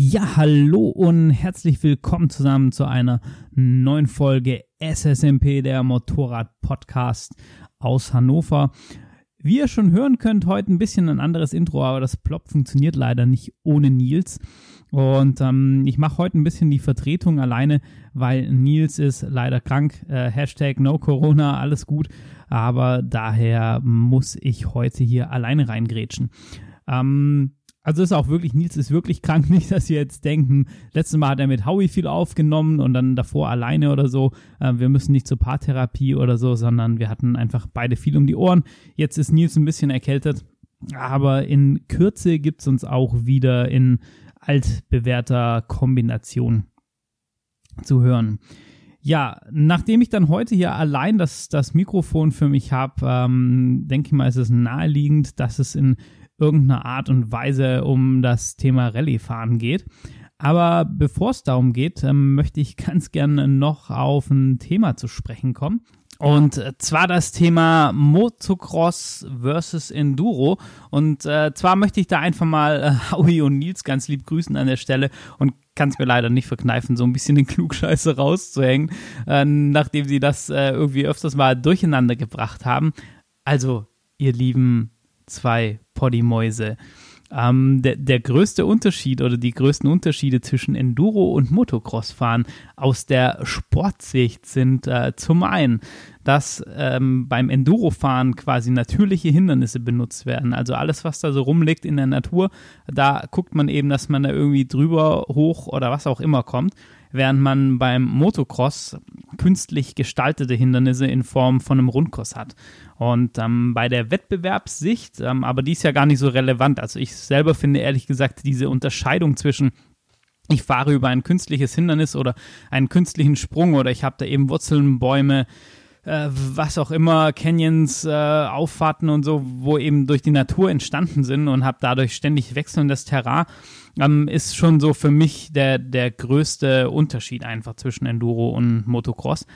Ja, hallo und herzlich willkommen zusammen zu einer neuen Folge SSMP, der Motorrad-Podcast aus Hannover. Wie ihr schon hören könnt, heute ein bisschen ein anderes Intro, aber das Plop funktioniert leider nicht ohne Nils. Und ähm, ich mache heute ein bisschen die Vertretung alleine, weil Nils ist leider krank. Äh, Hashtag No Corona, alles gut. Aber daher muss ich heute hier alleine reingrätschen. Ähm, also ist auch wirklich, Nils ist wirklich krank, nicht, dass Sie jetzt denken, letztes Mal hat er mit Howie viel aufgenommen und dann davor alleine oder so. Äh, wir müssen nicht zur Paartherapie oder so, sondern wir hatten einfach beide viel um die Ohren. Jetzt ist Nils ein bisschen erkältet, aber in Kürze gibt es uns auch wieder in altbewährter Kombination zu hören. Ja, nachdem ich dann heute hier allein das, das Mikrofon für mich habe, ähm, denke ich mal, ist es naheliegend, dass es in irgendeiner Art und Weise um das Thema Rallye-Fahren geht. Aber bevor es darum geht, ähm, möchte ich ganz gerne noch auf ein Thema zu sprechen kommen. Und zwar das Thema Motocross versus Enduro. Und äh, zwar möchte ich da einfach mal äh, Howie und Nils ganz lieb grüßen an der Stelle und kann es mir leider nicht verkneifen, so ein bisschen den Klugscheiße rauszuhängen, äh, nachdem sie das äh, irgendwie öfters mal durcheinander gebracht haben. Also, ihr lieben zwei Poddymäuse. Ähm, der, der größte Unterschied oder die größten Unterschiede zwischen Enduro und Motocross-Fahren aus der Sportsicht sind äh, zum einen, dass ähm, beim Enduro-Fahren quasi natürliche Hindernisse benutzt werden. Also alles, was da so rumliegt in der Natur, da guckt man eben, dass man da irgendwie drüber, hoch oder was auch immer kommt während man beim Motocross künstlich gestaltete Hindernisse in Form von einem Rundkurs hat. Und ähm, bei der Wettbewerbssicht, ähm, aber die ist ja gar nicht so relevant. Also ich selber finde ehrlich gesagt diese Unterscheidung zwischen ich fahre über ein künstliches Hindernis oder einen künstlichen Sprung oder ich habe da eben Wurzeln, Bäume, äh, was auch immer, Canyons, äh, Auffahrten und so, wo eben durch die Natur entstanden sind und habe dadurch ständig wechselndes Terrain, ähm, ist schon so für mich der, der größte Unterschied einfach zwischen Enduro und Motocross.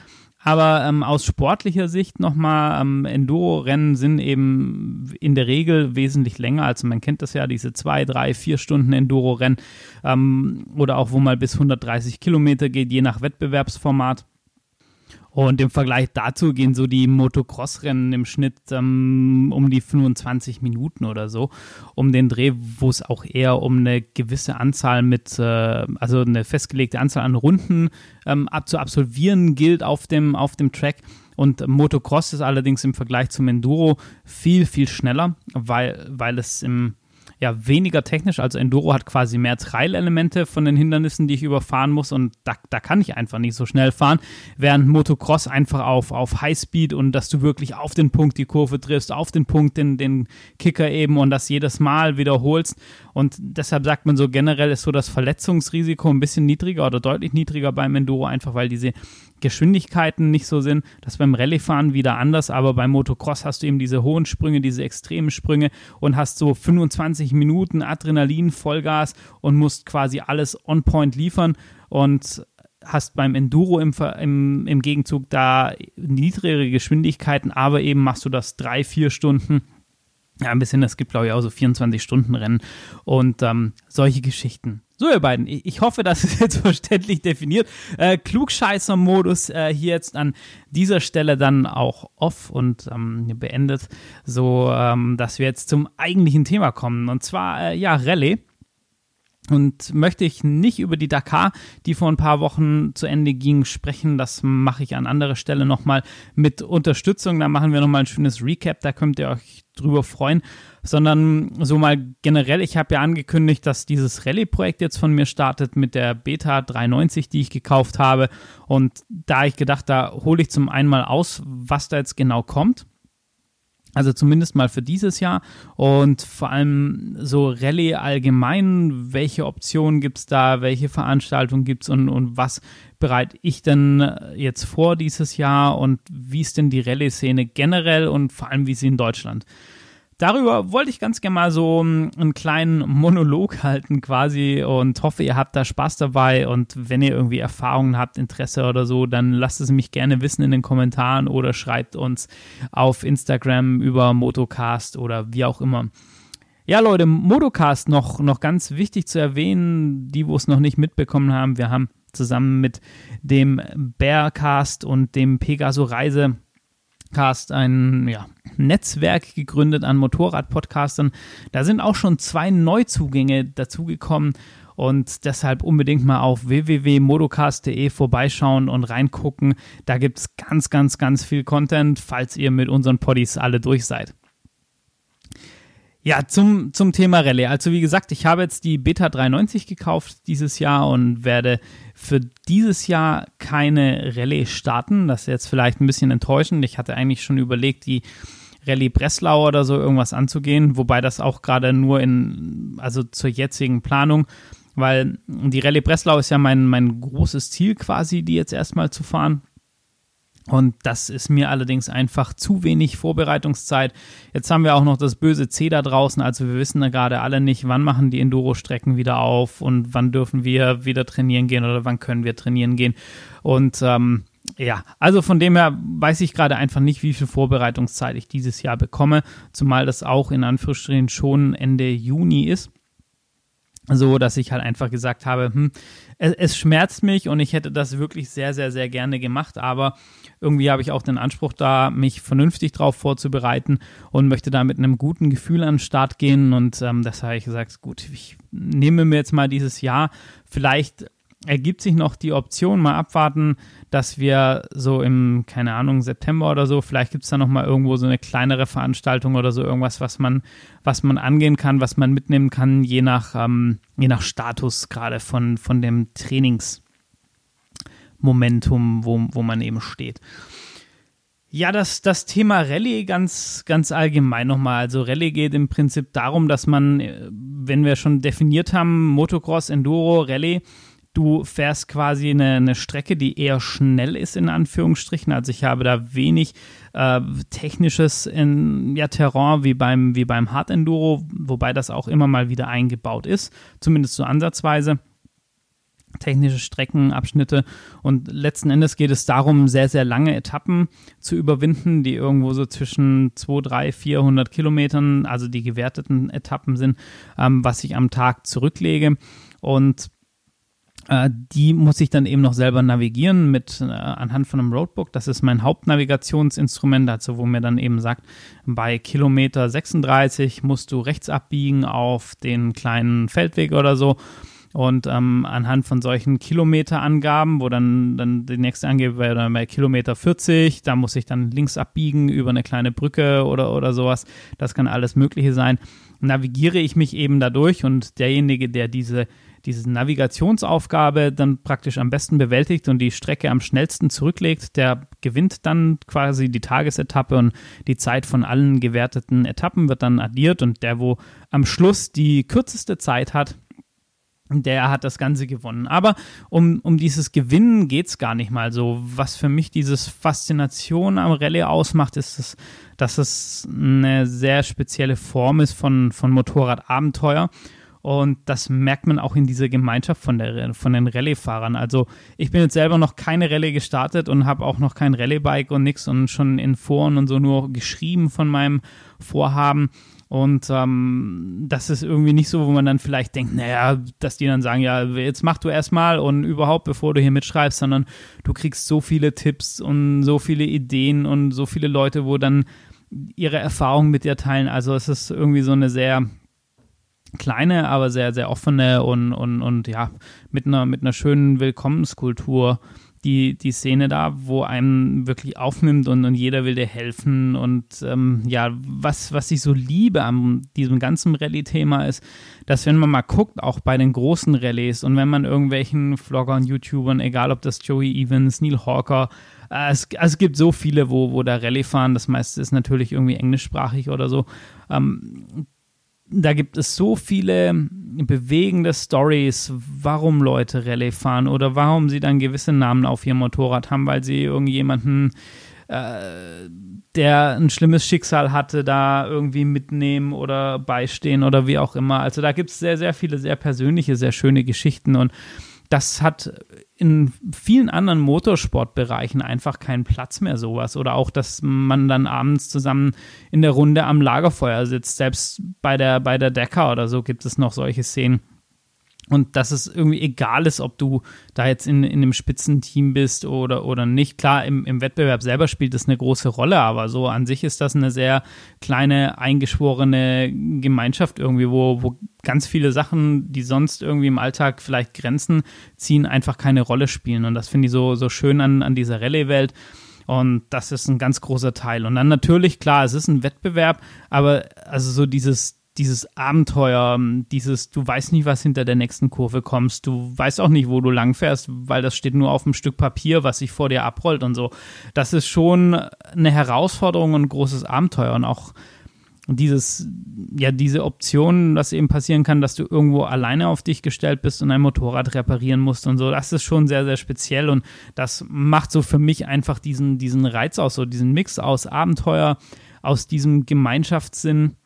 Aber ähm, aus sportlicher Sicht nochmal, ähm, Enduro-Rennen sind eben in der Regel wesentlich länger. Also man kennt das ja, diese zwei, drei, vier Stunden Enduro-Rennen ähm, oder auch wo mal bis 130 Kilometer geht, je nach Wettbewerbsformat. Und im Vergleich dazu gehen so die Motocross-Rennen im Schnitt ähm, um die 25 Minuten oder so, um den Dreh, wo es auch eher um eine gewisse Anzahl mit, äh, also eine festgelegte Anzahl an Runden ähm, ab zu absolvieren gilt auf dem, auf dem Track. Und Motocross ist allerdings im Vergleich zum Enduro viel, viel schneller, weil, weil es im ja weniger technisch. Also Enduro hat quasi mehr Trail-Elemente von den Hindernissen, die ich überfahren muss. Und da, da kann ich einfach nicht so schnell fahren, während Motocross einfach auf, auf Highspeed und dass du wirklich auf den Punkt die Kurve triffst, auf den Punkt den, den Kicker eben und das jedes Mal wiederholst und deshalb sagt man so generell ist so das Verletzungsrisiko ein bisschen niedriger oder deutlich niedriger beim Enduro, einfach weil diese Geschwindigkeiten nicht so sind. Das beim Rallye-Fahren wieder anders, aber beim Motocross hast du eben diese hohen Sprünge, diese extremen Sprünge und hast so 25 Minuten Adrenalin, Vollgas und musst quasi alles on point liefern und hast beim Enduro im, im, im Gegenzug da niedrigere Geschwindigkeiten, aber eben machst du das drei, vier Stunden ja, ein bisschen, es gibt glaube ich auch so 24-Stunden-Rennen und ähm, solche Geschichten. So, ihr beiden, ich hoffe, das ist jetzt verständlich definiert. Äh, Klugscheißer-Modus äh, hier jetzt an dieser Stelle dann auch off und ähm, beendet, so ähm, dass wir jetzt zum eigentlichen Thema kommen und zwar, äh, ja, Rallye. Und möchte ich nicht über die Dakar, die vor ein paar Wochen zu Ende ging, sprechen. Das mache ich an anderer Stelle nochmal mit Unterstützung. Da machen wir nochmal ein schönes Recap. Da könnt ihr euch drüber freuen. Sondern so mal generell, ich habe ja angekündigt, dass dieses Rallye-Projekt jetzt von mir startet mit der Beta 390, die ich gekauft habe. Und da ich gedacht, da hole ich zum einen mal aus, was da jetzt genau kommt also zumindest mal für dieses Jahr. Und vor allem so Rallye allgemein, welche Optionen gibt es da, welche Veranstaltungen gibt es und, und was bereite ich denn jetzt vor dieses Jahr und wie ist denn die Rallye-Szene generell und vor allem wie sie in Deutschland darüber wollte ich ganz gerne mal so einen kleinen Monolog halten quasi und hoffe, ihr habt da Spaß dabei und wenn ihr irgendwie Erfahrungen habt, Interesse oder so, dann lasst es mich gerne wissen in den Kommentaren oder schreibt uns auf Instagram über Motocast oder wie auch immer. Ja, Leute, Modocast noch, noch ganz wichtig zu erwähnen, die, wo es noch nicht mitbekommen haben. Wir haben zusammen mit dem Bearcast und dem Pegaso Reise Cast ein ja, Netzwerk gegründet an Motorrad-Podcastern. Da sind auch schon zwei Neuzugänge dazugekommen und deshalb unbedingt mal auf www.modocast.de vorbeischauen und reingucken. Da gibt es ganz, ganz, ganz viel Content, falls ihr mit unseren Poddies alle durch seid. Ja, zum, zum Thema Rallye. Also wie gesagt, ich habe jetzt die Beta 390 gekauft dieses Jahr und werde für dieses Jahr keine Rallye starten. Das ist jetzt vielleicht ein bisschen enttäuschend. Ich hatte eigentlich schon überlegt, die Rallye Breslau oder so irgendwas anzugehen, wobei das auch gerade nur in, also zur jetzigen Planung, weil die Rallye Breslau ist ja mein, mein großes Ziel quasi, die jetzt erstmal zu fahren. Und das ist mir allerdings einfach zu wenig Vorbereitungszeit. Jetzt haben wir auch noch das böse C da draußen. Also wir wissen da gerade alle nicht, wann machen die Enduro-Strecken wieder auf und wann dürfen wir wieder trainieren gehen oder wann können wir trainieren gehen. Und ähm, ja, also von dem her weiß ich gerade einfach nicht, wie viel Vorbereitungszeit ich dieses Jahr bekomme, zumal das auch in Anführungsstrichen schon Ende Juni ist so dass ich halt einfach gesagt habe, hm, es, es, schmerzt mich und ich hätte das wirklich sehr, sehr, sehr gerne gemacht, aber irgendwie habe ich auch den Anspruch da, mich vernünftig drauf vorzubereiten und möchte da mit einem guten Gefühl an den Start gehen. Und ähm, das habe ich gesagt, gut, ich nehme mir jetzt mal dieses Jahr, vielleicht ergibt sich noch die Option, mal abwarten, dass wir so im, keine Ahnung, September oder so, vielleicht gibt es da nochmal irgendwo so eine kleinere Veranstaltung oder so, irgendwas, was man, was man angehen kann, was man mitnehmen kann, je nach, ähm, je nach Status gerade von, von dem Trainingsmomentum, wo, wo man eben steht. Ja, das, das Thema Rallye ganz, ganz allgemein nochmal. Also Rallye geht im Prinzip darum, dass man, äh, wenn wir schon definiert haben, Motocross, Enduro, Rallye, Du fährst quasi eine, eine, Strecke, die eher schnell ist, in Anführungsstrichen. Also ich habe da wenig äh, technisches in, ja, Terrain wie beim, wie beim Hard Enduro, wobei das auch immer mal wieder eingebaut ist, zumindest so ansatzweise technische Streckenabschnitte. Und letzten Endes geht es darum, sehr, sehr lange Etappen zu überwinden, die irgendwo so zwischen 2, 3, 400 Kilometern, also die gewerteten Etappen sind, ähm, was ich am Tag zurücklege. Und die muss ich dann eben noch selber navigieren mit äh, anhand von einem Roadbook. Das ist mein Hauptnavigationsinstrument, also wo mir dann eben sagt, bei Kilometer 36 musst du rechts abbiegen auf den kleinen Feldweg oder so. Und ähm, anhand von solchen Kilometerangaben, wo dann, dann die nächste Angabe wäre dann bei Kilometer 40, da muss ich dann links abbiegen über eine kleine Brücke oder, oder sowas. Das kann alles Mögliche sein. Navigiere ich mich eben dadurch und derjenige, der diese diese Navigationsaufgabe dann praktisch am besten bewältigt und die Strecke am schnellsten zurücklegt, der gewinnt dann quasi die Tagesetappe und die Zeit von allen gewerteten Etappen wird dann addiert und der, wo am Schluss die kürzeste Zeit hat, der hat das Ganze gewonnen. Aber um, um dieses Gewinnen geht es gar nicht mal so. Was für mich dieses Faszination am Rallye ausmacht, ist, es, dass es eine sehr spezielle Form ist von, von Motorradabenteuer. Und das merkt man auch in dieser Gemeinschaft von, der, von den Rallye-Fahrern. Also ich bin jetzt selber noch keine Rallye gestartet und habe auch noch kein Rallye-Bike und nichts und schon in Foren und so nur geschrieben von meinem Vorhaben. Und ähm, das ist irgendwie nicht so, wo man dann vielleicht denkt, naja, dass die dann sagen, ja, jetzt mach du erstmal und überhaupt, bevor du hier mitschreibst, sondern du kriegst so viele Tipps und so viele Ideen und so viele Leute, wo dann ihre Erfahrungen mit dir teilen. Also es ist irgendwie so eine sehr kleine, aber sehr, sehr offene und, und, und ja, mit einer, mit einer schönen Willkommenskultur die, die Szene da, wo einem wirklich aufnimmt und, und jeder will dir helfen. Und ähm, ja, was, was ich so liebe an diesem ganzen Rallye-Thema ist, dass wenn man mal guckt, auch bei den großen Rallyes und wenn man irgendwelchen Vloggern, YouTubern, egal ob das Joey Evans, Neil Hawker, äh, es, also es gibt so viele, wo, wo da Rallye fahren, das meiste ist natürlich irgendwie englischsprachig oder so. Ähm, da gibt es so viele bewegende Stories, warum Leute Rallye fahren oder warum sie dann gewisse Namen auf ihrem Motorrad haben, weil sie irgendjemanden, äh, der ein schlimmes Schicksal hatte, da irgendwie mitnehmen oder beistehen oder wie auch immer. Also da gibt es sehr, sehr viele sehr persönliche, sehr schöne Geschichten und das hat in vielen anderen Motorsportbereichen einfach keinen Platz mehr, sowas. Oder auch, dass man dann abends zusammen in der Runde am Lagerfeuer sitzt. Selbst bei der, bei der Decker oder so gibt es noch solche Szenen. Und dass es irgendwie egal ist, ob du da jetzt in, in einem Spitzenteam bist oder, oder nicht. Klar, im, im Wettbewerb selber spielt das eine große Rolle, aber so an sich ist das eine sehr kleine, eingeschworene Gemeinschaft irgendwie, wo, wo ganz viele Sachen, die sonst irgendwie im Alltag vielleicht Grenzen ziehen, einfach keine Rolle spielen. Und das finde ich so, so schön an, an dieser Rallye-Welt. Und das ist ein ganz großer Teil. Und dann natürlich, klar, es ist ein Wettbewerb, aber also so dieses, dieses Abenteuer, dieses, du weißt nicht, was hinter der nächsten Kurve kommst, du weißt auch nicht, wo du langfährst, weil das steht nur auf einem Stück Papier, was sich vor dir abrollt und so. Das ist schon eine Herausforderung und ein großes Abenteuer und auch dieses, ja, diese Option, dass eben passieren kann, dass du irgendwo alleine auf dich gestellt bist und ein Motorrad reparieren musst und so, das ist schon sehr, sehr speziell und das macht so für mich einfach diesen, diesen Reiz aus, so diesen Mix aus Abenteuer, aus diesem Gemeinschaftssinn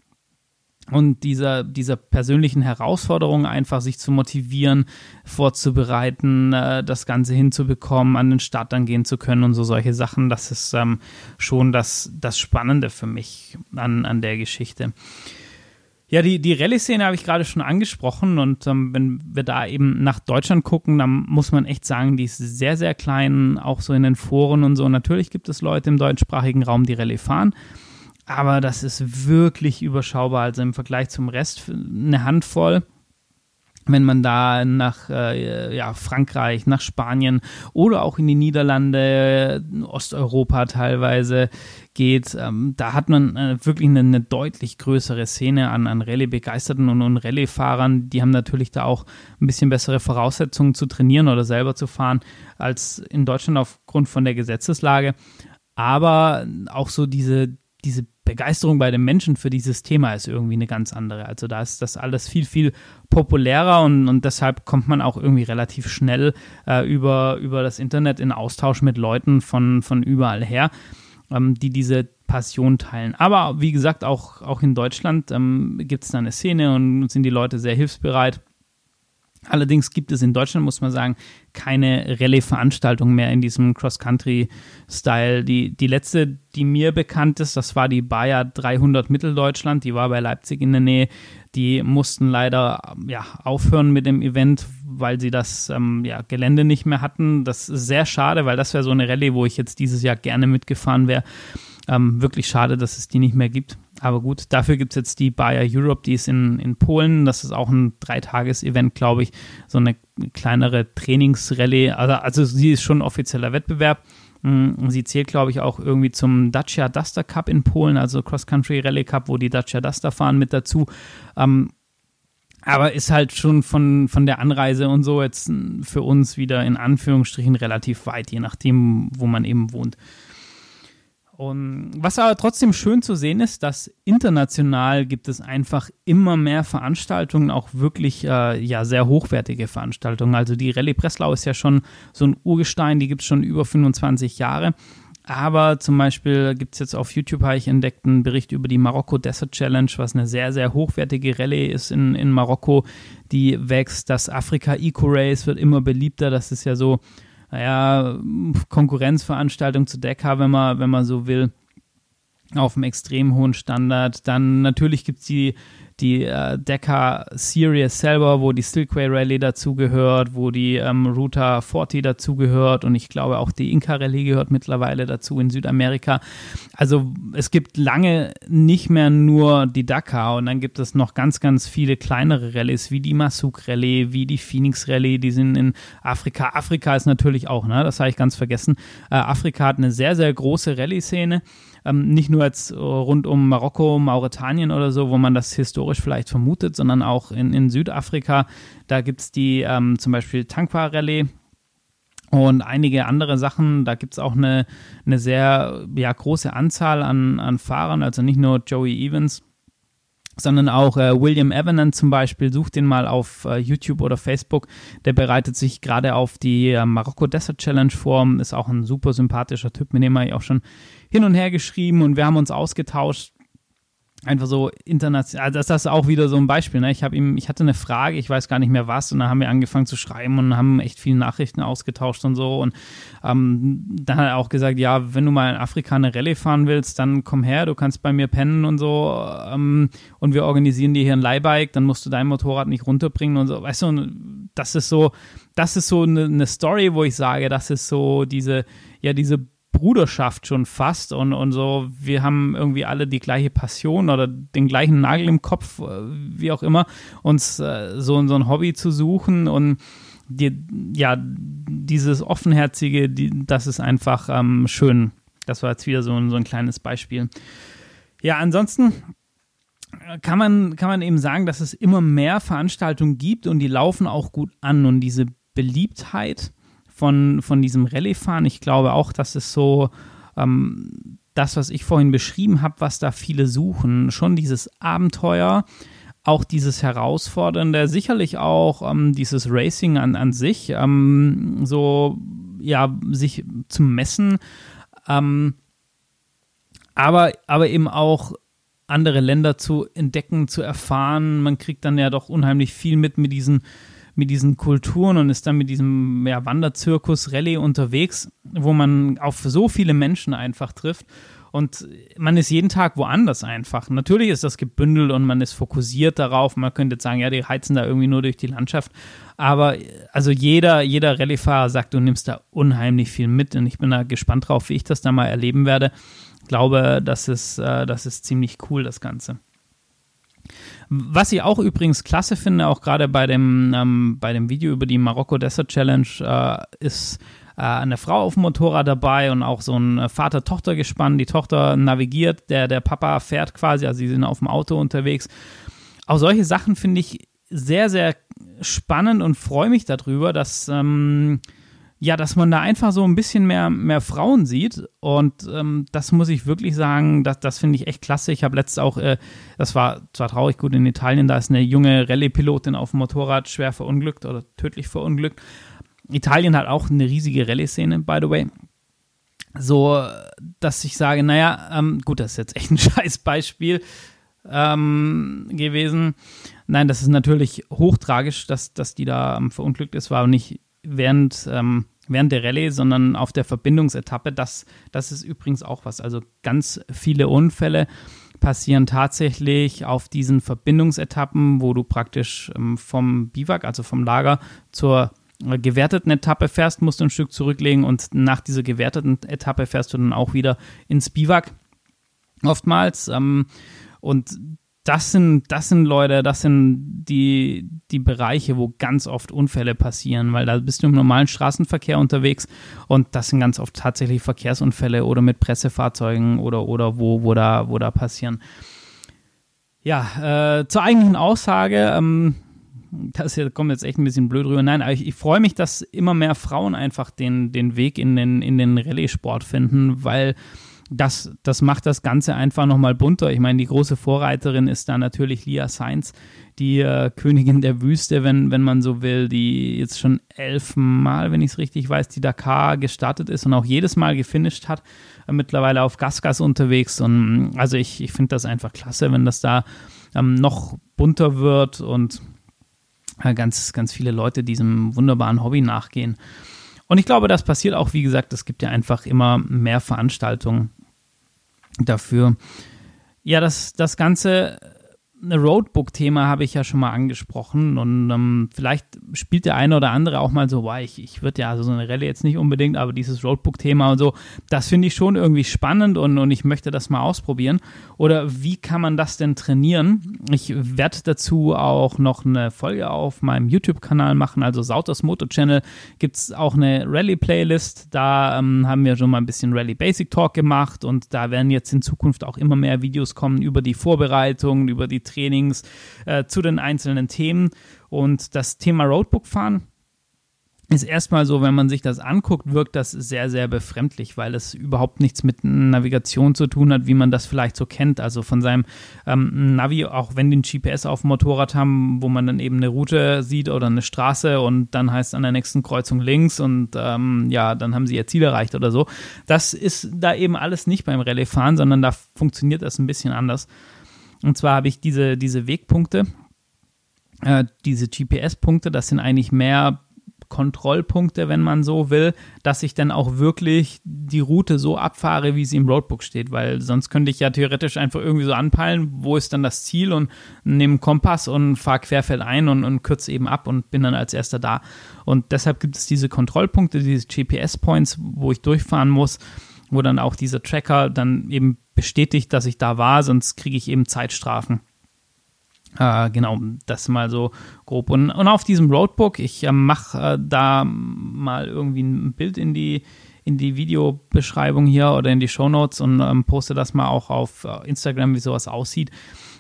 und dieser, dieser persönlichen Herausforderung einfach sich zu motivieren, vorzubereiten, äh, das Ganze hinzubekommen, an den Start dann gehen zu können und so solche Sachen, das ist ähm, schon das, das Spannende für mich an, an der Geschichte. Ja, die, die Rallye-Szene habe ich gerade schon angesprochen und ähm, wenn wir da eben nach Deutschland gucken, dann muss man echt sagen, die ist sehr, sehr klein, auch so in den Foren und so. Natürlich gibt es Leute im deutschsprachigen Raum, die Rallye fahren aber das ist wirklich überschaubar. Also im Vergleich zum Rest eine Handvoll. Wenn man da nach äh, ja, Frankreich, nach Spanien oder auch in die Niederlande, Osteuropa teilweise geht, ähm, da hat man äh, wirklich eine, eine, deutlich größere Szene an, an Rallye-Begeisterten und, und Rallye-Fahrern. Die haben natürlich da auch ein bisschen bessere Voraussetzungen zu trainieren oder selber zu fahren als in Deutschland aufgrund von der Gesetzeslage. Aber auch so diese, diese Begeisterung bei den Menschen für dieses Thema ist irgendwie eine ganz andere. Also da ist das alles viel, viel populärer und, und deshalb kommt man auch irgendwie relativ schnell äh, über, über das Internet in Austausch mit Leuten von, von überall her, ähm, die diese Passion teilen. Aber wie gesagt, auch, auch in Deutschland ähm, gibt es da eine Szene und sind die Leute sehr hilfsbereit Allerdings gibt es in Deutschland, muss man sagen, keine Rallye-Veranstaltung mehr in diesem Cross-Country-Style. Die, die letzte, die mir bekannt ist, das war die Bayer 300 Mitteldeutschland, die war bei Leipzig in der Nähe. Die mussten leider ja, aufhören mit dem Event, weil sie das ähm, ja, Gelände nicht mehr hatten. Das ist sehr schade, weil das wäre so eine Rallye, wo ich jetzt dieses Jahr gerne mitgefahren wäre. Ähm, wirklich schade, dass es die nicht mehr gibt. Aber gut, dafür gibt es jetzt die Bayer Europe, die ist in, in Polen. Das ist auch ein Dreitages-Event, glaube ich. So eine kleinere Trainingsrallye. Also, also sie ist schon ein offizieller Wettbewerb. Mm, sie zählt, glaube ich, auch irgendwie zum Dacia Duster Cup in Polen, also Cross-Country Rallye Cup, wo die Dacia Duster fahren mit dazu. Ähm, aber ist halt schon von, von der Anreise und so jetzt für uns wieder in Anführungsstrichen relativ weit, je nachdem, wo man eben wohnt. Und was aber trotzdem schön zu sehen ist, dass international gibt es einfach immer mehr Veranstaltungen, auch wirklich äh, ja sehr hochwertige Veranstaltungen. Also die Rallye Breslau ist ja schon so ein Urgestein, die gibt es schon über 25 Jahre. Aber zum Beispiel gibt es jetzt auf YouTube, habe ich entdeckt, einen Bericht über die Marokko Desert Challenge, was eine sehr, sehr hochwertige Rallye ist in, in Marokko, die wächst. Das Afrika Eco Race wird immer beliebter. Das ist ja so naja, Konkurrenzveranstaltung zu Dekka, wenn man, wenn man so will, auf einem extrem hohen Standard. Dann natürlich gibt es die die äh, Decker Series selber, wo die Silkway Rally dazugehört, wo die ähm, Ruta 40 dazugehört und ich glaube auch die Inca Rally gehört mittlerweile dazu in Südamerika. Also es gibt lange nicht mehr nur die Dakar und dann gibt es noch ganz, ganz viele kleinere Rallyes wie die Masuk Rally, wie die Phoenix Rally, die sind in Afrika. Afrika ist natürlich auch, ne, das habe ich ganz vergessen. Äh, Afrika hat eine sehr, sehr große Rallye-Szene ähm, nicht nur jetzt rund um Marokko, Mauretanien oder so, wo man das historisch vielleicht vermutet, sondern auch in, in Südafrika. Da gibt es die ähm, zum Beispiel Tankwa Rallye, und einige andere Sachen. Da gibt es auch eine, eine sehr ja, große Anzahl an, an Fahrern, also nicht nur Joey Evans, sondern auch äh, William Evanant zum Beispiel. Sucht den mal auf äh, YouTube oder Facebook. Der bereitet sich gerade auf die äh, Marokko Desert Challenge vor. Ist auch ein super sympathischer Typ, mit dem habe ich auch schon hin und her geschrieben und wir haben uns ausgetauscht. einfach so international, also das ist auch wieder so ein Beispiel. Ne? Ich habe ihm, ich hatte eine Frage, ich weiß gar nicht mehr was, und dann haben wir angefangen zu schreiben und haben echt viele Nachrichten ausgetauscht und so. Und ähm, dann hat er auch gesagt, ja, wenn du mal in Afrika eine Rallye fahren willst, dann komm her, du kannst bei mir pennen und so. Ähm, und wir organisieren dir hier ein Leihbike, dann musst du dein Motorrad nicht runterbringen und so. Weißt du, und das ist so, das ist so eine, eine Story, wo ich sage, das ist so diese, ja, diese Bruderschaft schon fast und, und so, wir haben irgendwie alle die gleiche Passion oder den gleichen Nagel im Kopf, äh, wie auch immer, uns äh, so, so ein Hobby zu suchen und die, ja, dieses Offenherzige, die, das ist einfach ähm, schön. Das war jetzt wieder so, so ein kleines Beispiel. Ja, ansonsten kann man, kann man eben sagen, dass es immer mehr Veranstaltungen gibt und die laufen auch gut an und diese Beliebtheit von, von diesem Rallye-Fahren. Ich glaube auch, dass es so ähm, das, was ich vorhin beschrieben habe, was da viele suchen. Schon dieses Abenteuer, auch dieses Herausfordernde, sicherlich auch ähm, dieses Racing an, an sich, ähm, so ja, sich zu messen, ähm, aber, aber eben auch andere Länder zu entdecken, zu erfahren. Man kriegt dann ja doch unheimlich viel mit mit diesen mit diesen Kulturen und ist dann mit diesem ja, Wanderzirkus Rallye unterwegs, wo man auf so viele Menschen einfach trifft. Und man ist jeden Tag woanders einfach. Natürlich ist das gebündelt und man ist fokussiert darauf. Man könnte jetzt sagen, ja, die heizen da irgendwie nur durch die Landschaft. Aber also jeder, jeder Rallyefahrer sagt, du nimmst da unheimlich viel mit. Und ich bin da gespannt drauf, wie ich das da mal erleben werde. Ich glaube, das ist, äh, das ist ziemlich cool, das Ganze. Was ich auch übrigens klasse finde, auch gerade bei dem, ähm, bei dem Video über die Marokko Desert Challenge, äh, ist äh, eine Frau auf dem Motorrad dabei und auch so ein Vater-Tochter-Gespann. Die Tochter navigiert, der, der Papa fährt quasi, also sie sind auf dem Auto unterwegs. Auch solche Sachen finde ich sehr, sehr spannend und freue mich darüber, dass ähm, ja, dass man da einfach so ein bisschen mehr, mehr Frauen sieht. Und ähm, das muss ich wirklich sagen, das, das finde ich echt klasse. Ich habe letztens auch, äh, das war zwar traurig gut in Italien, da ist eine junge Rallye-Pilotin auf dem Motorrad schwer verunglückt oder tödlich verunglückt. Italien hat auch eine riesige Rallye-Szene, by the way. So, dass ich sage, naja, ähm, gut, das ist jetzt echt ein scheiß Beispiel ähm, gewesen. Nein, das ist natürlich hochtragisch, dass, dass die da ähm, verunglückt ist, war nicht während, ähm, während der Rallye, sondern auf der Verbindungsetappe. Das, das ist übrigens auch was. Also ganz viele Unfälle passieren tatsächlich auf diesen Verbindungsetappen, wo du praktisch ähm, vom Biwak, also vom Lager, zur äh, gewerteten Etappe fährst, musst du ein Stück zurücklegen und nach dieser gewerteten Etappe fährst du dann auch wieder ins Biwak oftmals. Ähm, und das sind, das sind Leute, das sind die, die Bereiche, wo ganz oft Unfälle passieren, weil da bist du im normalen Straßenverkehr unterwegs und das sind ganz oft tatsächlich Verkehrsunfälle oder mit Pressefahrzeugen oder, oder wo, wo, da, wo da passieren. Ja, äh, zur eigentlichen Aussage, ähm, das hier kommt jetzt echt ein bisschen blöd rüber. Nein, aber ich, ich freue mich, dass immer mehr Frauen einfach den, den Weg in den, in den Rallye-Sport finden, weil das, das macht das Ganze einfach nochmal bunter. Ich meine, die große Vorreiterin ist da natürlich Lia Sainz, die äh, Königin der Wüste, wenn, wenn man so will, die jetzt schon elfmal, wenn ich es richtig weiß, die Dakar gestartet ist und auch jedes Mal gefinisht hat, äh, mittlerweile auf Gasgas unterwegs. Und also ich, ich finde das einfach klasse, wenn das da ähm, noch bunter wird und äh, ganz, ganz viele Leute diesem wunderbaren Hobby nachgehen. Und ich glaube, das passiert auch, wie gesagt, es gibt ja einfach immer mehr Veranstaltungen dafür. Ja, das, das Ganze Roadbook-Thema habe ich ja schon mal angesprochen und ähm, vielleicht spielt der eine oder andere auch mal so, wow, ich, ich würde ja also so eine Rallye jetzt nicht unbedingt, aber dieses Roadbook-Thema und so, das finde ich schon irgendwie spannend und, und ich möchte das mal ausprobieren. Oder wie kann man das denn trainieren? Ich werde dazu auch noch eine Folge auf meinem YouTube-Kanal machen, also Sauters Motor Channel gibt es auch eine Rallye-Playlist, da ähm, haben wir schon mal ein bisschen Rallye Basic Talk gemacht und da werden jetzt in Zukunft auch immer mehr Videos kommen über die Vorbereitung, über die Trainings äh, zu den einzelnen Themen. Und das Thema Roadbook fahren ist erstmal so, wenn man sich das anguckt, wirkt das sehr, sehr befremdlich, weil es überhaupt nichts mit Navigation zu tun hat, wie man das vielleicht so kennt. Also von seinem ähm, Navi, auch wenn die ein GPS auf dem Motorrad haben, wo man dann eben eine Route sieht oder eine Straße und dann heißt an der nächsten Kreuzung links und ähm, ja, dann haben sie ihr Ziel erreicht oder so. Das ist da eben alles nicht beim Rallye-Fahren, sondern da funktioniert das ein bisschen anders. Und zwar habe ich diese, diese Wegpunkte, äh, diese GPS-Punkte, das sind eigentlich mehr Kontrollpunkte, wenn man so will, dass ich dann auch wirklich die Route so abfahre, wie sie im Roadbook steht, weil sonst könnte ich ja theoretisch einfach irgendwie so anpeilen, wo ist dann das Ziel und nehme einen Kompass und fahre querfeldein und, und kürze eben ab und bin dann als erster da. Und deshalb gibt es diese Kontrollpunkte, diese GPS-Points, wo ich durchfahren muss, wo dann auch dieser Tracker dann eben bestätigt, dass ich da war, sonst kriege ich eben Zeitstrafen. Äh, genau, das mal so grob. Und, und auf diesem Roadbook, ich äh, mache äh, da mal irgendwie ein Bild in die, in die Videobeschreibung hier oder in die Show Notes und ähm, poste das mal auch auf äh, Instagram, wie sowas aussieht.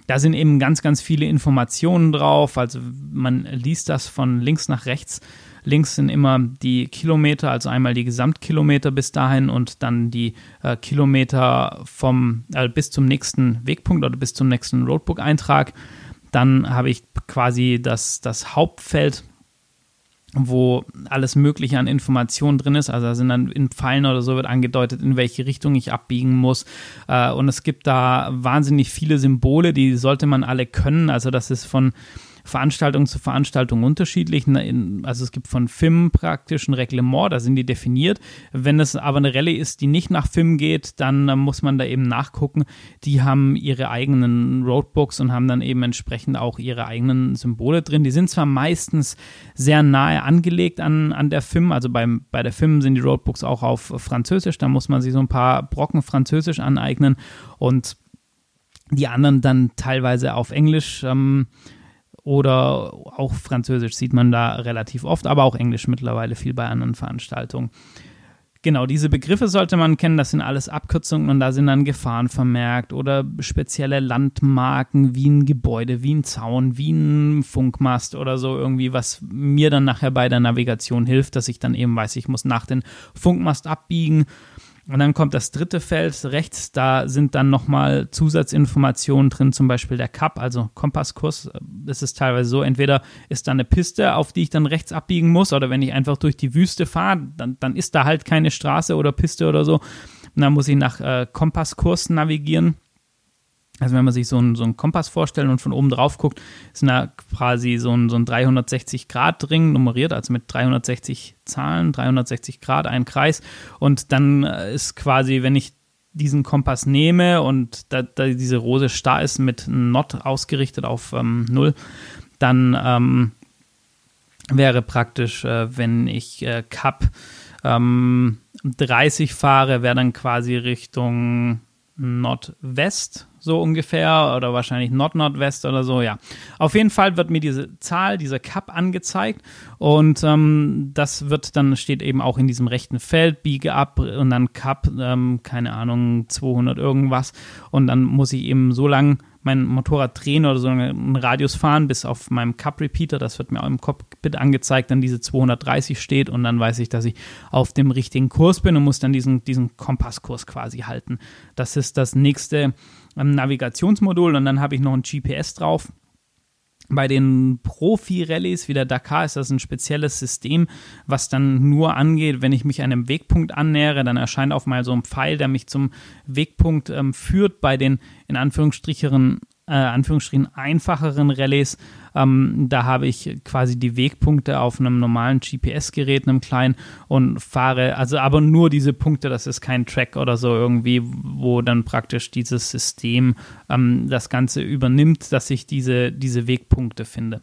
Da sind eben ganz, ganz viele Informationen drauf. Also man liest das von links nach rechts. Links sind immer die Kilometer, also einmal die Gesamtkilometer bis dahin und dann die äh, Kilometer vom äh, bis zum nächsten Wegpunkt oder bis zum nächsten Roadbook-Eintrag. Dann habe ich quasi das, das Hauptfeld, wo alles Mögliche an Informationen drin ist. Also da sind dann in Pfeilen oder so wird angedeutet, in welche Richtung ich abbiegen muss. Äh, und es gibt da wahnsinnig viele Symbole, die sollte man alle können. Also das ist von Veranstaltung zu Veranstaltung unterschiedlich. Also es gibt von FIM praktisch ein Reglement, da sind die definiert. Wenn es aber eine Rallye ist, die nicht nach FIM geht, dann muss man da eben nachgucken. Die haben ihre eigenen Roadbooks und haben dann eben entsprechend auch ihre eigenen Symbole drin. Die sind zwar meistens sehr nahe angelegt an, an der FIM, also beim, bei der FIM sind die Roadbooks auch auf Französisch, da muss man sich so ein paar Brocken Französisch aneignen und die anderen dann teilweise auf Englisch. Ähm, oder auch Französisch sieht man da relativ oft, aber auch Englisch mittlerweile viel bei anderen Veranstaltungen. Genau, diese Begriffe sollte man kennen, das sind alles Abkürzungen und da sind dann Gefahren vermerkt oder spezielle Landmarken wie ein Gebäude, wie ein Zaun, wie ein Funkmast oder so irgendwie, was mir dann nachher bei der Navigation hilft, dass ich dann eben weiß, ich muss nach den Funkmast abbiegen und dann kommt das dritte Feld rechts, da sind dann nochmal Zusatzinformationen drin, zum Beispiel der Cup, also Kompasskurs. Das ist teilweise so, entweder ist da eine Piste, auf die ich dann rechts abbiegen muss, oder wenn ich einfach durch die Wüste fahre, dann, dann ist da halt keine Straße oder Piste oder so. Und dann muss ich nach äh, Kompasskurs navigieren. Also wenn man sich so einen, so einen Kompass vorstellt und von oben drauf guckt, ist da quasi so ein, so ein 360-Grad-Ring nummeriert, also mit 360 Zahlen, 360 Grad, ein Kreis. Und dann äh, ist quasi, wenn ich diesen Kompass nehme und da, da diese Rose starr ist mit Not ausgerichtet auf ähm, 0, dann ähm, wäre praktisch, äh, wenn ich äh, Cup ähm, 30 fahre, wäre dann quasi Richtung Nordwest so ungefähr oder wahrscheinlich Nord-Nordwest oder so, ja. Auf jeden Fall wird mir diese Zahl, dieser Cup angezeigt und ähm, das wird dann, steht eben auch in diesem rechten Feld, biege ab und dann Cup, ähm, keine Ahnung, 200 irgendwas und dann muss ich eben so lang mein Motorrad drehen oder so einen Radius fahren bis auf meinem Cup Repeater, das wird mir auch im Cockpit angezeigt, dann diese 230 steht und dann weiß ich, dass ich auf dem richtigen Kurs bin und muss dann diesen, diesen Kompasskurs quasi halten. Das ist das nächste ähm, Navigationsmodul und dann habe ich noch ein GPS drauf. Bei den Profi-Rallyes wie der Dakar ist das ein spezielles System, was dann nur angeht, wenn ich mich einem Wegpunkt annähere, dann erscheint auf mal so ein Pfeil, der mich zum Wegpunkt ähm, führt. Bei den in Anführungsstrichen äh, Anführungsstrichen einfacheren Rallyes. Ähm, da habe ich quasi die Wegpunkte auf einem normalen GPS-Gerät, einem kleinen, und fahre, also aber nur diese Punkte, das ist kein Track oder so irgendwie, wo dann praktisch dieses System ähm, das Ganze übernimmt, dass ich diese, diese Wegpunkte finde.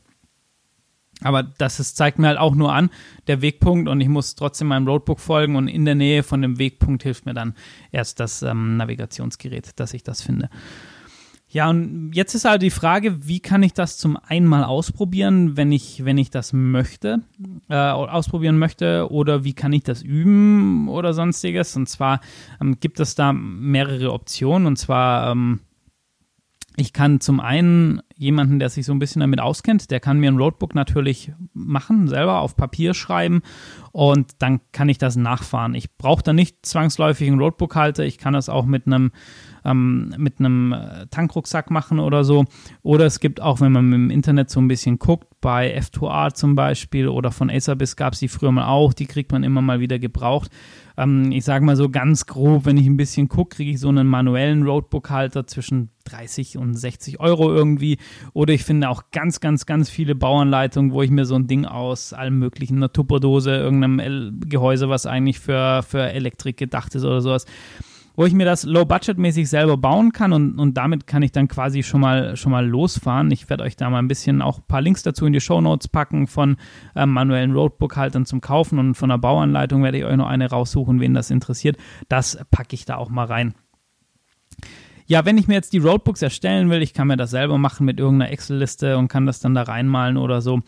Aber das ist, zeigt mir halt auch nur an, der Wegpunkt und ich muss trotzdem meinem Roadbook folgen und in der Nähe von dem Wegpunkt hilft mir dann erst das ähm, Navigationsgerät, dass ich das finde. Ja, und jetzt ist halt die Frage, wie kann ich das zum einmal ausprobieren, wenn ich, wenn ich das möchte, äh, ausprobieren möchte, oder wie kann ich das üben oder sonstiges? Und zwar ähm, gibt es da mehrere Optionen. Und zwar, ähm, ich kann zum einen jemanden, der sich so ein bisschen damit auskennt, der kann mir ein Roadbook natürlich machen, selber auf Papier schreiben und dann kann ich das nachfahren. Ich brauche da nicht zwangsläufig einen Roadbook-Halter, ich kann das auch mit einem ähm, mit einem äh, Tankrucksack machen oder so. Oder es gibt auch, wenn man im Internet so ein bisschen guckt, bei F2R zum Beispiel oder von Acerbiz gab es die früher mal auch, die kriegt man immer mal wieder gebraucht. Ähm, ich sage mal so ganz grob, wenn ich ein bisschen gucke, kriege ich so einen manuellen Roadbook-Halter zwischen 30 und 60 Euro irgendwie. Oder ich finde auch ganz, ganz, ganz viele Bauanleitungen, wo ich mir so ein Ding aus allem möglichen, einer Tupperdose, irgendeinem Gehäuse, was eigentlich für, für Elektrik gedacht ist oder sowas, wo ich mir das low-budget-mäßig selber bauen kann und, und damit kann ich dann quasi schon mal, schon mal losfahren. Ich werde euch da mal ein bisschen auch ein paar Links dazu in die Show Notes packen von ähm, manuellen Roadbook-Haltern zum Kaufen und von der Bauanleitung werde ich euch noch eine raussuchen, wen das interessiert. Das packe ich da auch mal rein. Ja, wenn ich mir jetzt die Roadbooks erstellen will, ich kann mir das selber machen mit irgendeiner Excel-Liste und kann das dann da reinmalen oder so.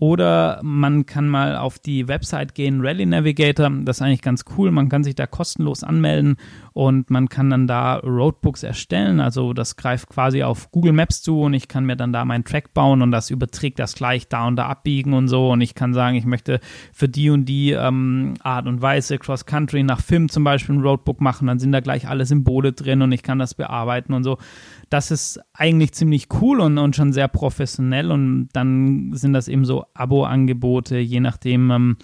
Oder man kann mal auf die Website gehen, Rally Navigator. Das ist eigentlich ganz cool. Man kann sich da kostenlos anmelden und man kann dann da Roadbooks erstellen. Also das greift quasi auf Google Maps zu und ich kann mir dann da meinen Track bauen und das überträgt das gleich da und da abbiegen und so. Und ich kann sagen, ich möchte für die und die ähm, Art und Weise Cross Country nach Film zum Beispiel ein Roadbook machen. Dann sind da gleich alle Symbole drin und ich kann das bearbeiten und so das ist eigentlich ziemlich cool und, und schon sehr professionell. Und dann sind das eben so Abo-Angebote, je nachdem, ähm,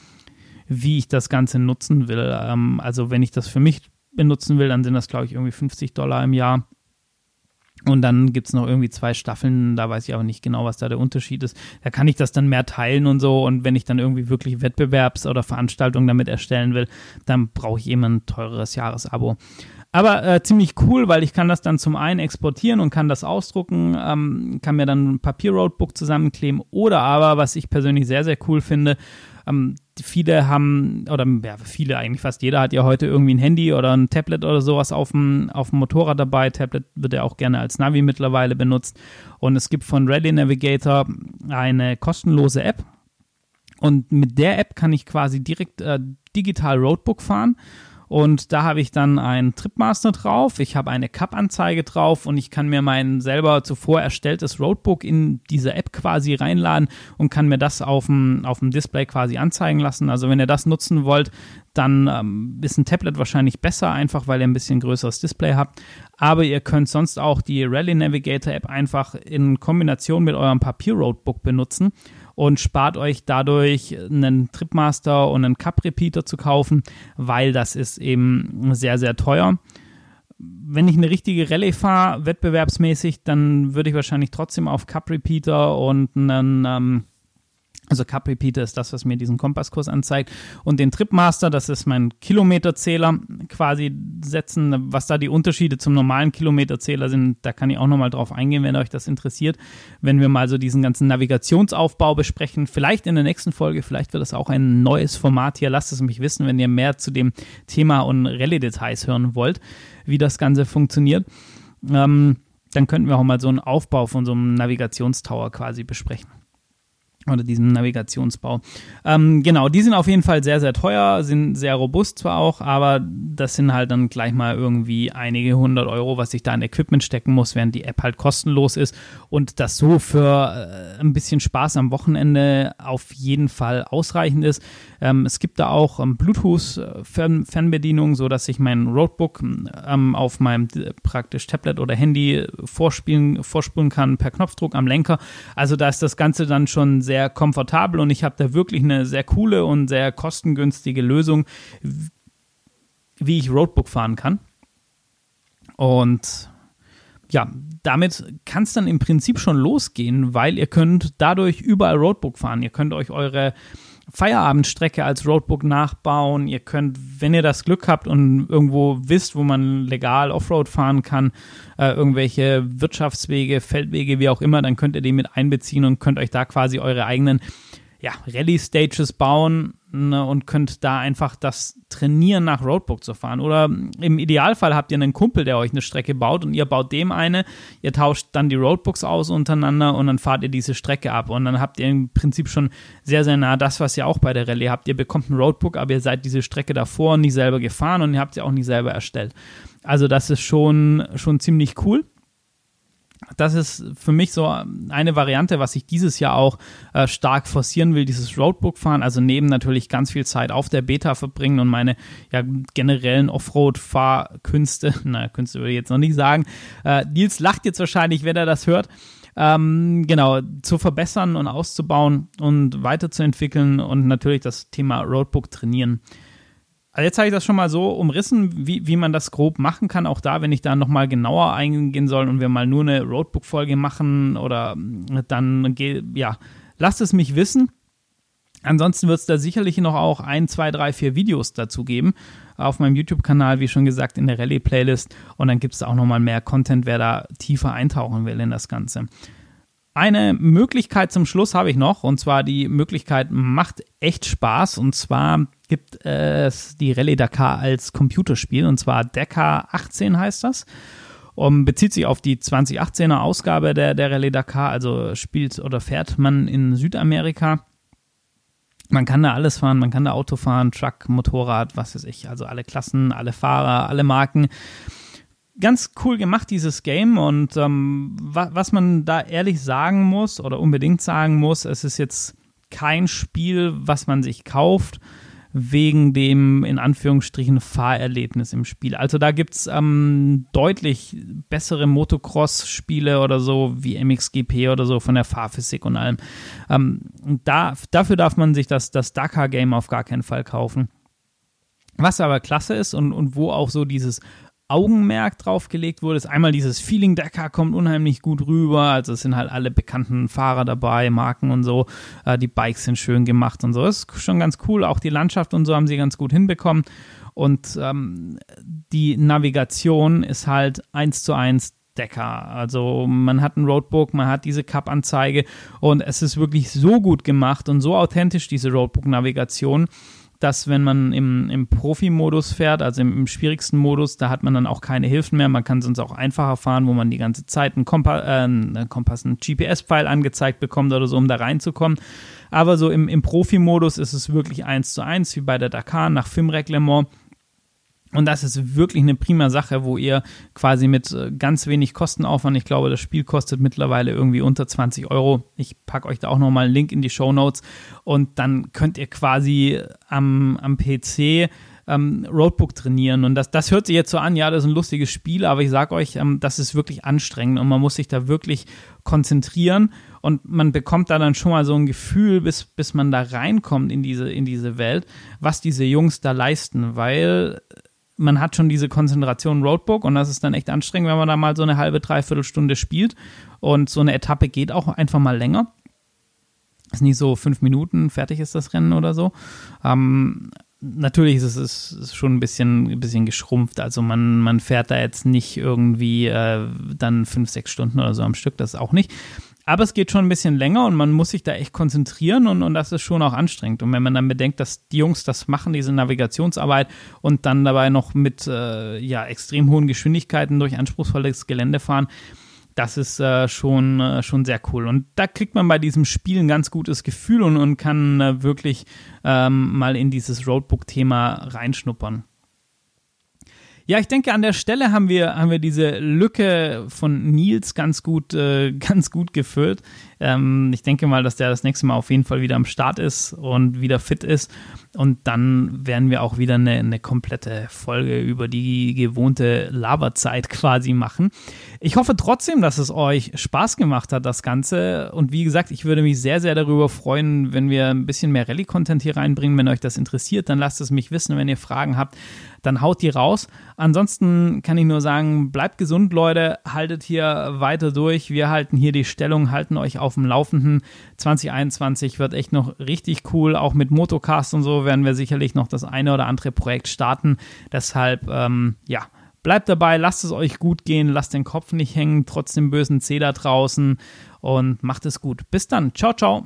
wie ich das Ganze nutzen will. Ähm, also wenn ich das für mich benutzen will, dann sind das, glaube ich, irgendwie 50 Dollar im Jahr. Und dann gibt es noch irgendwie zwei Staffeln, da weiß ich aber nicht genau, was da der Unterschied ist. Da kann ich das dann mehr teilen und so. Und wenn ich dann irgendwie wirklich Wettbewerbs- oder Veranstaltungen damit erstellen will, dann brauche ich eben ein teureres Jahresabo. Aber äh, ziemlich cool, weil ich kann das dann zum einen exportieren und kann das ausdrucken, ähm, kann mir dann ein Papier-Roadbook zusammenkleben oder aber, was ich persönlich sehr, sehr cool finde, ähm, viele haben, oder ja, viele eigentlich fast jeder hat ja heute irgendwie ein Handy oder ein Tablet oder sowas auf dem, auf dem Motorrad dabei. Tablet wird ja auch gerne als Navi mittlerweile benutzt. Und es gibt von Rally Navigator eine kostenlose App. Und mit der App kann ich quasi direkt äh, digital Roadbook fahren und da habe ich dann einen Tripmaster drauf, ich habe eine Cup-Anzeige drauf und ich kann mir mein selber zuvor erstelltes Roadbook in diese App quasi reinladen und kann mir das auf dem, auf dem Display quasi anzeigen lassen. Also wenn ihr das nutzen wollt, dann ähm, ist ein Tablet wahrscheinlich besser, einfach weil ihr ein bisschen größeres Display habt. Aber ihr könnt sonst auch die Rally Navigator App einfach in Kombination mit eurem Papier-Roadbook benutzen und spart euch dadurch einen Tripmaster und einen Cup Repeater zu kaufen, weil das ist eben sehr, sehr teuer. Wenn ich eine richtige Rallye fahre, wettbewerbsmäßig, dann würde ich wahrscheinlich trotzdem auf Cup Repeater und einen ähm, also Cup Repeater ist das, was mir diesen Kompasskurs anzeigt. Und den Tripmaster, das ist mein Kilometerzähler quasi setzen. Was da die Unterschiede zum normalen Kilometerzähler sind, da kann ich auch nochmal drauf eingehen, wenn euch das interessiert. Wenn wir mal so diesen ganzen Navigationsaufbau besprechen, vielleicht in der nächsten Folge, vielleicht wird das auch ein neues Format hier. Lasst es mich wissen, wenn ihr mehr zu dem Thema und Rallye-Details hören wollt, wie das Ganze funktioniert. Ähm, dann könnten wir auch mal so einen Aufbau von so einem Navigationstower quasi besprechen oder diesem Navigationsbau. Ähm, genau, die sind auf jeden Fall sehr, sehr teuer, sind sehr robust zwar auch, aber das sind halt dann gleich mal irgendwie einige hundert Euro, was ich da in Equipment stecken muss, während die App halt kostenlos ist und das so für äh, ein bisschen Spaß am Wochenende auf jeden Fall ausreichend ist. Ähm, es gibt da auch ähm, Bluetooth-Fernbedienung, so dass ich mein Roadbook ähm, auf meinem äh, praktisch Tablet oder Handy vorspielen, vorspulen kann per Knopfdruck am Lenker. Also da ist das Ganze dann schon sehr komfortabel und ich habe da wirklich eine sehr coole und sehr kostengünstige Lösung, wie ich Roadbook fahren kann. Und ja, damit kann es dann im Prinzip schon losgehen, weil ihr könnt dadurch überall Roadbook fahren. Ihr könnt euch eure Feierabendstrecke als Roadbook nachbauen. Ihr könnt, wenn ihr das Glück habt und irgendwo wisst, wo man legal Offroad fahren kann, äh, irgendwelche Wirtschaftswege, Feldwege, wie auch immer, dann könnt ihr die mit einbeziehen und könnt euch da quasi eure eigenen ja, Rallye-Stages bauen ne, und könnt da einfach das trainieren, nach Roadbook zu fahren. Oder im Idealfall habt ihr einen Kumpel, der euch eine Strecke baut und ihr baut dem eine, ihr tauscht dann die Roadbooks aus untereinander und dann fahrt ihr diese Strecke ab. Und dann habt ihr im Prinzip schon sehr, sehr nah das, was ihr auch bei der Rallye habt. Ihr bekommt ein Roadbook, aber ihr seid diese Strecke davor nicht selber gefahren und ihr habt sie auch nicht selber erstellt. Also das ist schon, schon ziemlich cool das ist für mich so eine Variante, was ich dieses Jahr auch äh, stark forcieren will, dieses Roadbook fahren. Also neben natürlich ganz viel Zeit auf der Beta verbringen und meine ja, generellen Offroad-Fahrkünste, naja, Künste würde ich jetzt noch nicht sagen. Äh, Nils lacht jetzt wahrscheinlich, wenn er das hört. Ähm, genau, zu verbessern und auszubauen und weiterzuentwickeln und natürlich das Thema Roadbook trainieren Also jetzt habe ich das schon mal so umrissen, wie, wie man das grob machen kann. Auch da, wenn ich da nochmal genauer eingehen soll und wir mal nur eine Roadbook-Folge machen oder dann, ja, lasst es mich wissen. Ansonsten wird es da sicherlich noch auch ein, zwei, drei, vier Videos dazu geben. Auf meinem YouTube-Kanal, wie schon gesagt, in der Rallye-Playlist. Und dann gibt es auch nochmal mehr Content, wer da tiefer eintauchen will in das Ganze. Eine Möglichkeit zum Schluss habe ich noch, und zwar die Möglichkeit macht echt Spaß. Und zwar gibt es die Rallye Dakar als Computerspiel, und zwar Dakar 18 heißt das. Und bezieht sich auf die 2018er Ausgabe der, der Rallye Dakar, also spielt oder fährt man in Südamerika. Man kann da alles fahren, man kann da Auto fahren, Truck, Motorrad, was weiß ich, also alle Klassen, alle Fahrer, alle Marken ganz cool gemacht, dieses Game. Und ähm, wa was man da ehrlich sagen muss oder unbedingt sagen muss, es ist jetzt kein Spiel, was man sich kauft wegen dem in Anführungsstrichen Fahrerlebnis im Spiel. Also da gibt es ähm, deutlich bessere Motocross-Spiele oder so wie MXGP oder so von der Fahrphysik und allem. Ähm, da, dafür darf man sich das, das Dakar-Game auf gar keinen Fall kaufen. Was aber klasse ist und, und wo auch so dieses Augenmerk drauf gelegt wurde, ist einmal dieses Feeling Dakar kommt unheimlich gut rüber. Also es sind halt alle bekannten Fahrer dabei, Marken und so. Äh, die Bikes sind schön gemacht und so. Das ist schon ganz cool. Auch die Landschaft und so haben sie ganz gut hinbekommen. Und ähm, die Navigation ist halt eins zu eins Decker. Also man hat ein Roadbook, man hat diese Cup-Anzeige und es ist wirklich so gut gemacht und so authentisch, diese Roadbook-Navigation, dass wenn man im, im Profi-Modus fährt, also im, im, schwierigsten Modus, da hat man dann auch keine Hilfen mehr. Man kann sonst auch einfacher fahren, wo man die ganze Zeit einen, Kompa äh, einen Kompass, einen GPS-Pfeil angezeigt bekommt oder so, um da reinzukommen. Aber so im, im Profi-Modus ist es wirklich eins zu eins, wie bei der Dakar nach FIM-Reglement und das ist wirklich eine prima Sache, wo ihr quasi mit äh, ganz wenig Kostenaufwand, ich glaube, das Spiel kostet mittlerweile irgendwie unter 20 Euro. Ich packe euch da auch nochmal einen Link in die Show Notes und dann könnt ihr quasi am, am PC ähm, Roadbook trainieren. Und das, das hört sich jetzt so an, ja, das ist ein lustiges Spiel, aber ich sage euch, ähm, das ist wirklich anstrengend und man muss sich da wirklich konzentrieren und man bekommt da dann schon mal so ein Gefühl, bis, bis man da reinkommt in diese, in diese Welt, was diese Jungs da leisten, weil man hat schon diese Konzentration Roadbook und das ist dann echt anstrengend, wenn man da mal so eine halbe, dreiviertel Stunde spielt und so eine Etappe geht auch einfach mal länger. Ist nicht so fünf Minuten, fertig ist das Rennen oder so. Ähm, natürlich ist es ist schon ein bisschen, ein bisschen geschrumpft. Also man, man fährt da jetzt nicht irgendwie äh, dann fünf, sechs Stunden oder so am Stück, das auch nicht. Aber es geht schon ein bisschen länger und man muss sich da echt konzentrieren und, und das ist schon auch anstrengend. Und wenn man dann bedenkt, dass die Jungs das machen, diese Navigationsarbeit und dann dabei noch mit äh, ja, extrem hohen Geschwindigkeiten durch anspruchsvolles Gelände fahren, das ist äh, schon, äh, schon sehr cool. Und da kriegt man bei diesem Spiel ein ganz gutes Gefühl und, und kann äh, wirklich ähm, mal in dieses Roadbook-Thema reinschnuppern. Ja, ich denke, an der Stelle haben wir, haben wir diese Lücke von Nils ganz gut, äh, ganz gut gefüllt. Ähm, ich denke mal, dass der das nächste Mal auf jeden Fall wieder am Start ist und wieder fit ist. Und dann werden wir auch wieder eine, eine komplette Folge über die gewohnte Laberzeit quasi machen. Ich hoffe trotzdem, dass es euch Spaß gemacht hat, das Ganze. Und wie gesagt, ich würde mich sehr, sehr darüber freuen, wenn wir ein bisschen mehr Rallye-Content hier reinbringen. Wenn euch das interessiert, dann lasst es mich wissen. Wenn ihr Fragen habt, dann haut die raus. Ansonsten kann ich nur sagen, bleibt gesund, Leute. Haltet hier weiter durch. Wir halten hier die Stellung, halten euch auf dem Laufenden. 2021 wird echt noch richtig cool. Auch mit Motocast und so werden wir sicherlich noch das eine oder andere Projekt starten. Deshalb, ähm, ja, bleibt dabei, lasst es euch gut gehen, lasst den Kopf nicht hängen, trotz dem bösen C da draußen und macht es gut. Bis dann. Ciao, ciao.